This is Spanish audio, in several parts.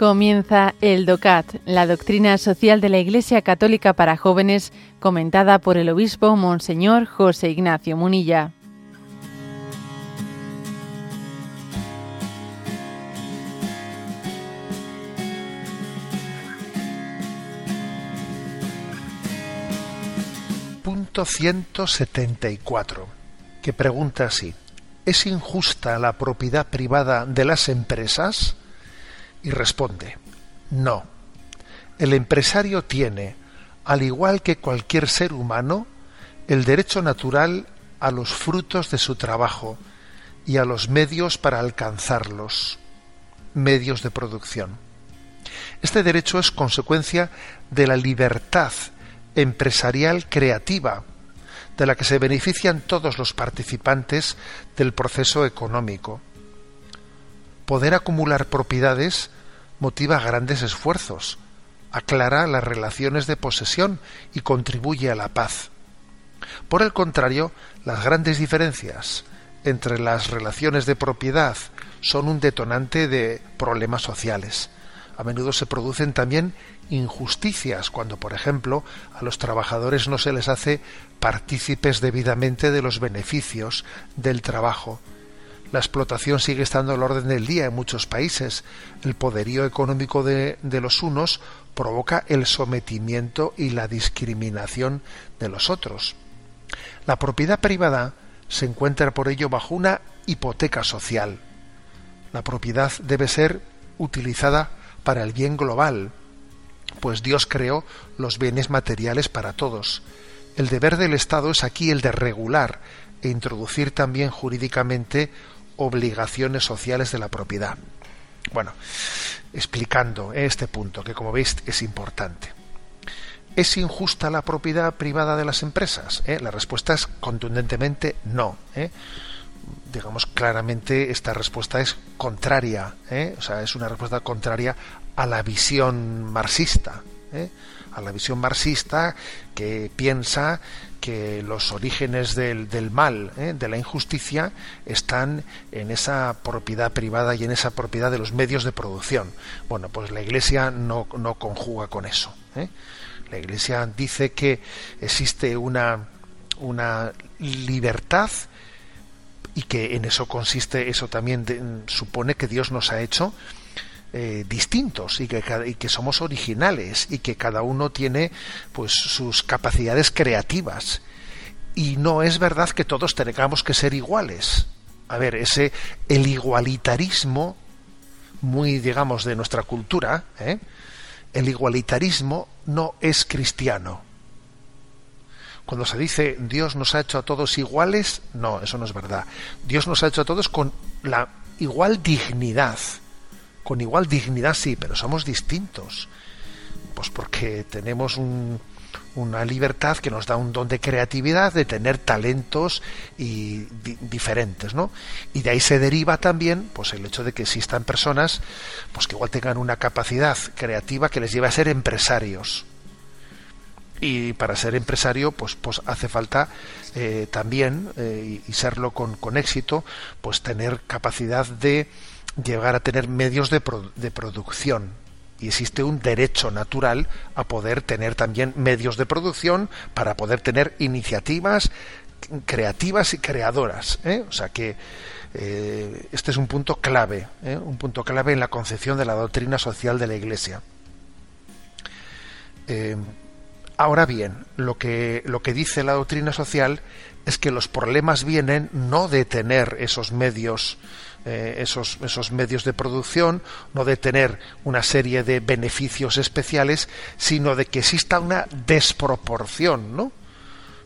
Comienza el DOCAT, la doctrina social de la Iglesia Católica para jóvenes, comentada por el obispo Monseñor José Ignacio Munilla. Punto 174, que pregunta así, ¿es injusta la propiedad privada de las empresas? Y responde, no. El empresario tiene, al igual que cualquier ser humano, el derecho natural a los frutos de su trabajo y a los medios para alcanzarlos, medios de producción. Este derecho es consecuencia de la libertad empresarial creativa, de la que se benefician todos los participantes del proceso económico poder acumular propiedades motiva grandes esfuerzos, aclara las relaciones de posesión y contribuye a la paz. Por el contrario, las grandes diferencias entre las relaciones de propiedad son un detonante de problemas sociales. A menudo se producen también injusticias cuando, por ejemplo, a los trabajadores no se les hace partícipes debidamente de los beneficios del trabajo la explotación sigue estando al orden del día en muchos países. El poderío económico de, los unos provoca el sometimiento y la discriminación de los otros. La propiedad privada se encuentra por ello bajo una hipoteca social. La propiedad debe ser utilizada para el bien global, pues Dios creó los bienes materiales para todos. El deber del Estado es aquí el de regular e introducir también jurídicamente obligaciones sociales de la propiedad. Bueno, explicando este punto, que como veis es importante. ¿Es injusta la propiedad privada de las empresas? ¿Eh? La respuesta es contundentemente no. ¿eh? Digamos claramente esta respuesta es contraria, ¿eh? o sea, es una respuesta contraria a la visión marxista, a la visión marxista que piensa que los orígenes del, del mal, ¿eh? de la injusticia, están en esa propiedad privada y en esa propiedad de los medios de producción. Bueno, pues la Iglesia no, no conjuga con eso. ¿eh? La Iglesia dice que existe una, una libertad y que en eso consiste, eso también supone que Dios nos ha hecho eh, distintos y que, y que somos originales y que cada uno tiene pues sus capacidades creativas y no es verdad que todos tengamos que ser iguales a ver ese el igualitarismo muy digamos de nuestra cultura ¿eh? el igualitarismo no es cristiano cuando se dice Dios nos ha hecho a todos iguales, no, eso no es verdad. Dios nos ha hecho a todos con la igual dignidad con igual dignidad sí, pero somos distintos. Pues porque tenemos una libertad que nos da un don de creatividad, de tener talentos y diferentes, ¿no? Y de ahí se deriva también, pues el hecho de que existan personas, pues que igual tengan una capacidad creativa que les lleve a ser empresarios. Y para ser empresario, pues, pues hace falta eh, también, eh, y, serlo con, con éxito, pues tener capacidad de llegar a tener medios de, producción y existe un derecho natural a poder tener también medios de producción para poder tener iniciativas creativas y creadoras. ¿eh? O sea que eh, este es un punto clave, ¿eh? un punto clave en la concepción de la doctrina social de la Iglesia. ahora bien, lo que, lo que dice la doctrina social es que los problemas vienen no de tener esos medios eh, esos, esos medios de producción, no de tener una serie de beneficios especiales, sino de que exista una desproporción, ¿no?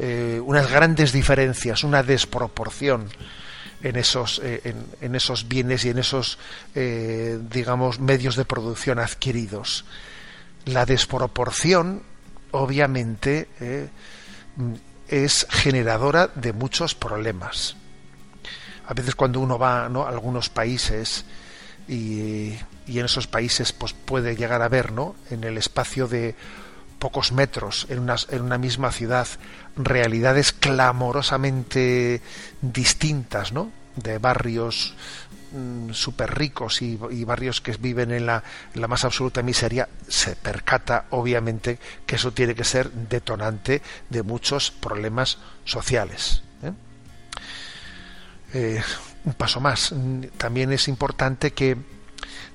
Eh, unas grandes diferencias, una desproporción en esos, eh, en, esos bienes y en esos, digamos, medios de producción adquiridos. La desproporción, obviamente, es generadora de muchos problemas a veces cuando uno va ¿no? a algunos países y, y, en esos países pues puede llegar a ver ¿no? en el espacio de pocos metros en una, en una misma ciudad realidades clamorosamente distintas ¿no? De barrios mm, súper ricos y, barrios que viven en la, más absoluta miseria, se percata obviamente que eso tiene que ser detonante de muchos problemas sociales. ¿eh? Eh, un paso más, también es importante que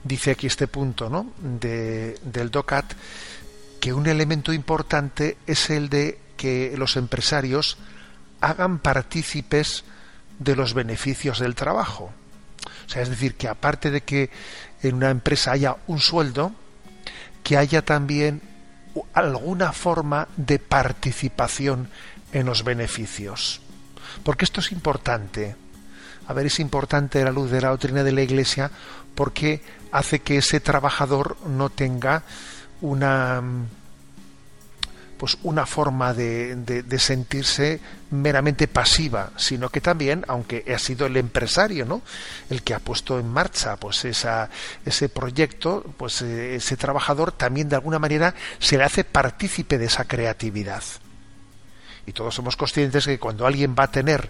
dice aquí este punto ¿no? de, del DOCAT que un elemento importante es el de que los empresarios hagan partícipes de los beneficios del trabajo. O sea, es decir, que aparte de que en una empresa haya un sueldo, que haya también alguna forma de participación en los beneficios. Porque esto es importante. A ver, es importante la luz de la doctrina de la Iglesia porque hace que ese trabajador no tenga una pues una forma de, de, sentirse meramente pasiva, sino que también, aunque ha sido el empresario, ¿no? el que ha puesto en marcha pues esa, ese proyecto, pues eh, ese trabajador también de alguna manera se le hace partícipe de esa creatividad. Y todos somos conscientes que cuando alguien va a tener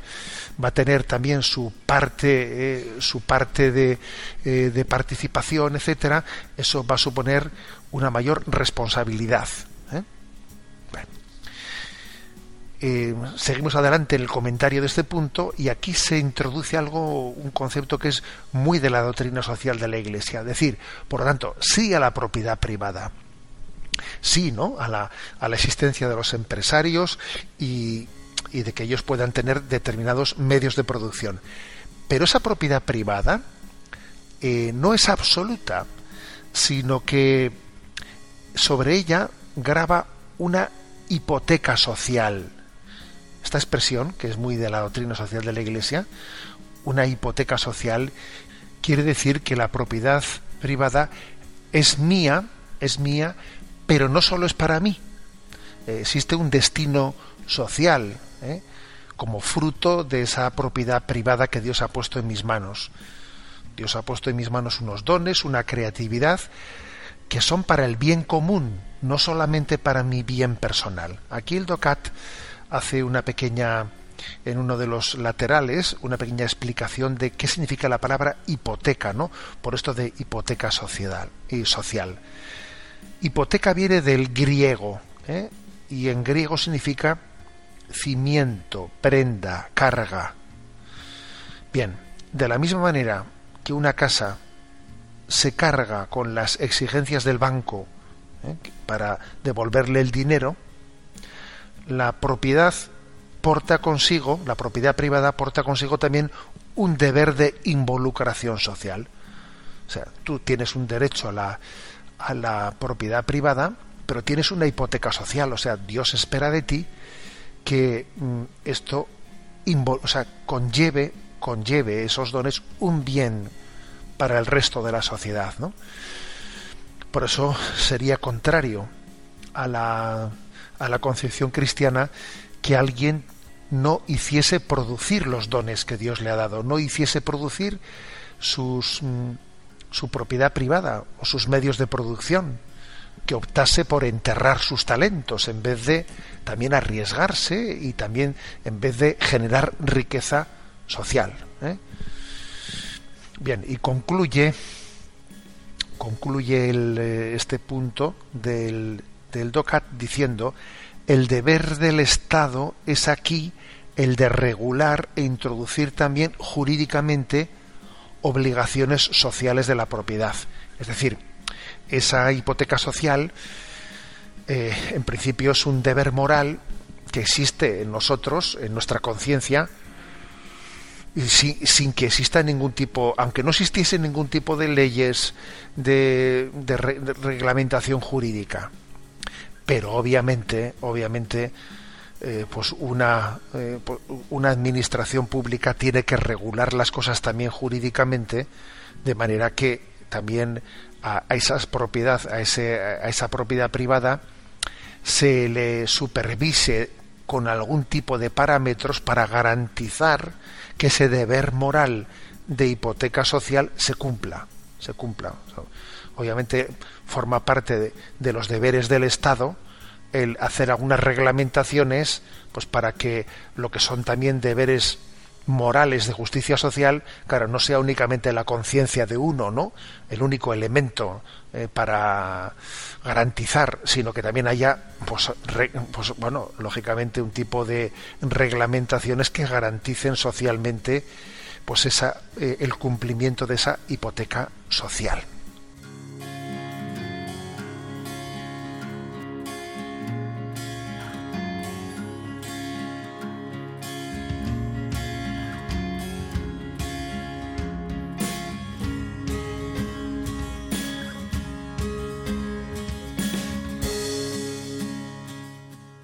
va a tener también su parte eh, su parte de, eh, de participación, etcétera, eso va a suponer una mayor responsabilidad Eh, seguimos adelante en el comentario de este punto y aquí se introduce algo, un concepto que es muy de la doctrina social de la Iglesia. Es decir, por lo tanto, sí a la propiedad privada, sí, ¿no? A la, a la existencia de los empresarios y, de que ellos puedan tener determinados medios de producción. Pero esa propiedad privada eh, no es absoluta, sino que sobre ella graba una hipoteca social esta expresión, que es muy de la doctrina social de la Iglesia, una hipoteca social, quiere decir que la propiedad privada es mía, es mía, pero no solo es para mí. Eh, existe un destino social, ¿eh? como fruto de esa propiedad privada que Dios ha puesto en mis manos. Dios ha puesto en mis manos unos dones, una creatividad, que son para el bien común, no solamente para mi bien personal. Aquí el DOCAT hace una pequeña en uno de los laterales una pequeña explicación de qué significa la palabra hipoteca, ¿no? Por esto de hipoteca social y social. Hipoteca viene del griego, ¿eh? y en griego significa cimiento, prenda, carga. Bien, de la misma manera que una casa se carga con las exigencias del banco ¿eh? para devolverle el dinero, la propiedad porta consigo, la propiedad privada porta consigo también un deber de involucración social. O sea, tú tienes un derecho a la, a la propiedad privada, pero tienes una hipoteca social. O sea, Dios espera de ti que mm, esto conlleve, conlleve esos dones un bien para el resto de la sociedad. ¿no? Por eso sería contrario a la a la concepción cristiana que alguien no hiciese producir los dones que Dios le ha dado, no hiciese producir sus, mm, su propiedad privada o sus medios de producción, que optase por enterrar sus talentos en vez de también arriesgarse y también en vez de generar riqueza social. ¿eh? Bien, y concluye concluye eh, este punto del, del DOCAT diciendo el deber del Estado es aquí el de regular e introducir también jurídicamente obligaciones sociales de la propiedad. Es decir, esa hipoteca social eh, en principio es un deber moral que existe en nosotros, en nuestra conciencia, sin, sin, que exista ningún tipo, aunque no existiese ningún tipo de leyes de reglamentación jurídica pero obviamente, obviamente, eh, pues una, eh, una administración pública tiene que regular las cosas también jurídicamente, de manera que también a, esas propiedad, a, ese, a esa propiedad privada se le supervise con algún tipo de parámetros para garantizar que ese deber moral de hipoteca social se cumpla, se cumpla obviamente forma parte de, los deberes del Estado el hacer algunas reglamentaciones pues para que lo que son también deberes morales de justicia social, claro, no sea únicamente la conciencia de uno, ¿no? El único elemento eh, para garantizar, sino que también haya, pues, pues, bueno, lógicamente un tipo de reglamentaciones que garanticen socialmente, pues esa, eh, el cumplimiento de esa hipoteca social.